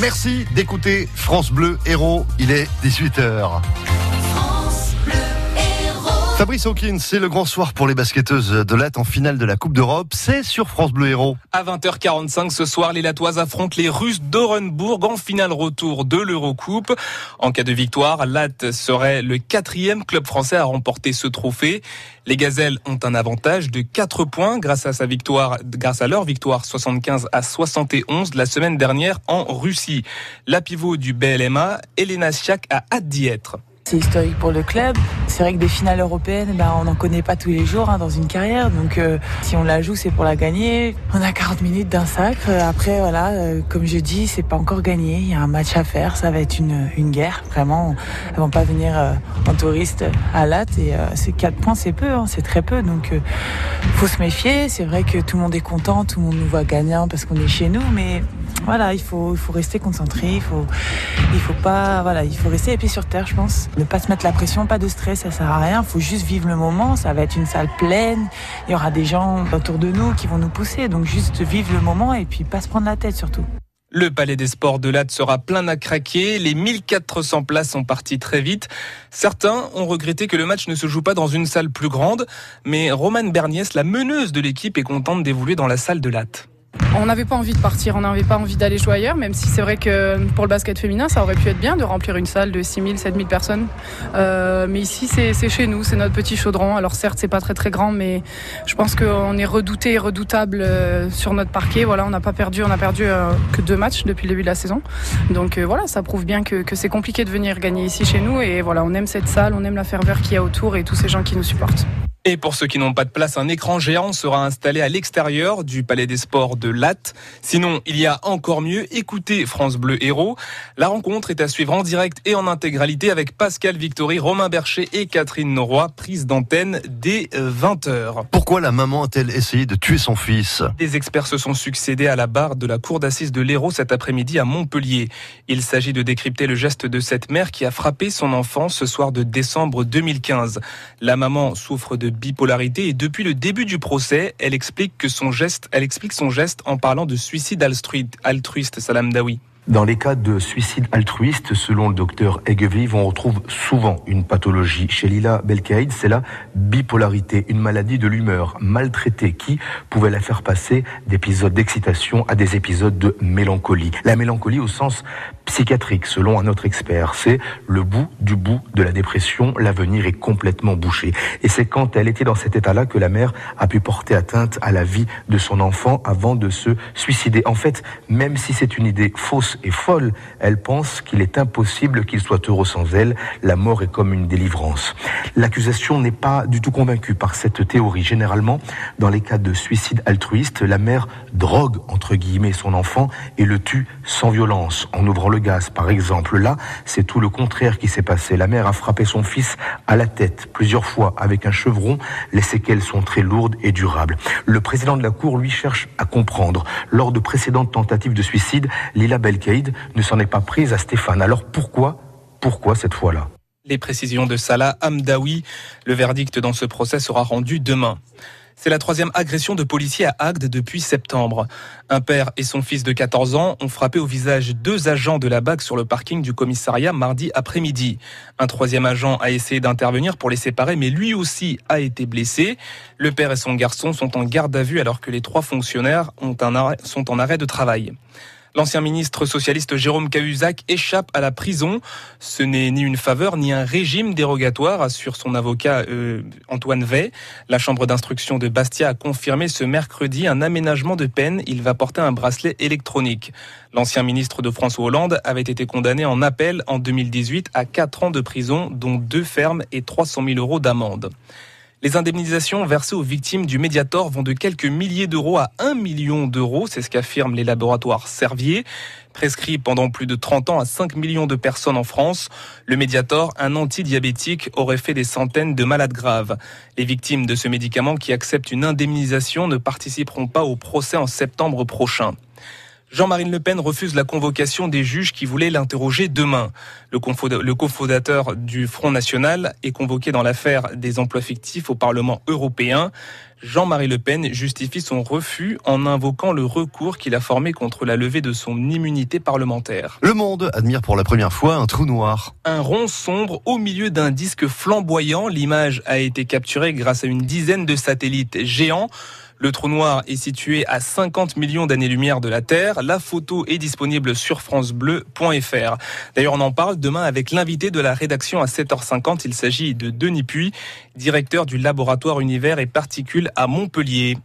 Merci d'écouter France Bleu Héros. Il est 18h. Fabrice Hawkins, c'est le grand soir pour les basketteuses de Latte en finale de la Coupe d'Europe. C'est sur France Bleu Héros. À 20h45 ce soir, les Latoises affrontent les Russes d'Orenbourg en finale retour de l'Eurocoupe. En cas de victoire, Latte serait le quatrième club français à remporter ce trophée. Les Gazelles ont un avantage de 4 points grâce à sa victoire, grâce à leur victoire 75 à 71 la semaine dernière en Russie. La pivot du BLMA, Elena Schiak, a hâte d'y être. C'est historique pour le club. C'est vrai que des finales européennes, ben, on n'en connaît pas tous les jours hein, dans une carrière. Donc euh, si on la joue, c'est pour la gagner. On a 40 minutes d'un sacre. Après, voilà, euh, comme je dis, c'est pas encore gagné. Il y a un match à faire. Ça va être une, une guerre. Vraiment, elles vont pas venir euh, en touriste à Latte. Et ces 4 points, c'est peu. Hein, c'est très peu. Donc faut se méfier. C'est vrai que tout le monde est content. Tout le monde nous voit gagnant parce qu'on est chez nous. Mais voilà, il faut, rester concentré. Il faut, il faut pas, voilà, il faut rester les pieds sur terre, je pense. Ne pas se mettre la pression, pas de stress, ça sert à rien. Il faut juste vivre le moment. Ça va être une salle pleine. Il y aura des gens autour de nous qui vont nous pousser. Donc juste vivre le moment et puis pas se prendre la tête surtout. Le Palais des Sports de Latte sera plein à craquer. Les 1400 places sont parties très vite. Certains ont regretté que le match ne se joue pas dans une salle plus grande, mais Romane Berniès, la meneuse de l'équipe, est contente d'évoluer dans la salle de Latte. On n'avait pas envie de partir, on n'avait pas envie d'aller jouer ailleurs, même si c'est vrai que pour le basket féminin, ça aurait pu être bien de remplir une salle de 6000, 7000 personnes. Euh, mais ici, c'est chez nous, c'est notre petit chaudron. Alors certes, c'est pas très très grand, mais je pense qu'on est redouté et redoutable euh, sur notre parquet. Voilà, on n'a pas perdu, on a perdu euh, que deux matchs depuis le début de la saison. Donc voilà, ça prouve bien que, que c'est compliqué de venir gagner ici chez nous. Et voilà, on aime cette salle, on aime la ferveur qu'il y a autour et tous ces gens qui nous supportent. Et pour ceux qui n'ont pas de place, un écran géant sera installé à l'extérieur du Palais des Sports de Latte. Sinon, il y a encore mieux, écoutez France Bleu Héros. La rencontre est à suivre en direct et en intégralité avec Pascal Victory, Romain Bercher et Catherine Noroy, prise d'antenne dès 20h. Pourquoi la maman a-t-elle essayé de tuer son fils? Des experts se sont succédés à la barre de la cour d'assises de l'Hérault cet après-midi à Montpellier. Il s'agit de décrypter le geste de cette mère qui a frappé son enfant ce soir de décembre 2015. La maman souffre de bipolarité et depuis le début du procès, elle explique que son geste, elle explique son geste en parlant de suicide altruiste, Salam Dawi. Dans les cas de suicide altruiste, selon le docteur Egeviv, on retrouve souvent une pathologie. Chez Lila Belkaïd, c'est la bipolarité, une maladie de l'humeur maltraitée qui pouvait la faire passer d'épisodes d'excitation à des épisodes de mélancolie. La mélancolie au sens psychiatrique, selon un autre expert, c'est le bout du bout de la dépression. L'avenir est complètement bouché. Et c'est quand elle était dans cet état-là que la mère a pu porter atteinte à la vie de son enfant avant de se suicider. En fait, même si c'est une idée fausse et folle. Elle pense qu'il est impossible qu'il soit heureux sans elle. La mort est comme une délivrance. L'accusation n'est pas du tout convaincue par cette théorie. Généralement, dans les cas de suicide altruiste, la mère drogue, entre guillemets, son enfant et le tue sans violence, en ouvrant le gaz, par exemple. Là, c'est tout le contraire qui s'est passé. La mère a frappé son fils à la tête plusieurs fois avec un chevron. Les séquelles sont très lourdes et durables. Le président de la Cour, lui, cherche à comprendre. Lors de précédentes tentatives de suicide, Lila Belk ne s'en est pas prise à Stéphane. Alors pourquoi Pourquoi cette fois-là? Les précisions de Salah Hamdawi. Le verdict dans ce procès sera rendu demain. C'est la troisième agression de policiers à Agde depuis septembre. Un père et son fils de 14 ans ont frappé au visage deux agents de la BAC sur le parking du commissariat mardi après-midi. Un troisième agent a essayé d'intervenir pour les séparer, mais lui aussi a été blessé. Le père et son garçon sont en garde à vue alors que les trois fonctionnaires sont en arrêt de travail. L'ancien ministre socialiste Jérôme Cahuzac échappe à la prison. Ce n'est ni une faveur ni un régime dérogatoire, assure son avocat euh, Antoine Vey. La chambre d'instruction de Bastia a confirmé ce mercredi un aménagement de peine. Il va porter un bracelet électronique. L'ancien ministre de François Hollande avait été condamné en appel en 2018 à 4 ans de prison, dont deux fermes et 300 000 euros d'amende. Les indemnisations versées aux victimes du Mediator vont de quelques milliers d'euros à 1 million d'euros, c'est ce qu'affirment les laboratoires Servier. Prescrit pendant plus de 30 ans à 5 millions de personnes en France, le Mediator, un antidiabétique, aurait fait des centaines de malades graves. Les victimes de ce médicament qui acceptent une indemnisation ne participeront pas au procès en septembre prochain. Jean-Marine Le Pen refuse la convocation des juges qui voulaient l'interroger demain. Le, cofondateur du Front National est convoqué dans l'affaire des emplois fictifs au Parlement européen. Jean-Marie Le Pen justifie son refus en invoquant le recours qu'il a formé contre la levée de son immunité parlementaire. Le monde admire pour la première fois un trou noir. Un rond sombre au milieu d'un disque flamboyant. L'image a été capturée grâce à une dizaine de satellites géants. Le trou noir est situé à 50 millions d'années-lumière de la Terre. La photo est disponible sur francebleu.fr. D'ailleurs, on en parle demain avec l'invité de la rédaction à 7h50. Il s'agit de Denis Puy, directeur du laboratoire Univers et Particules à Montpellier.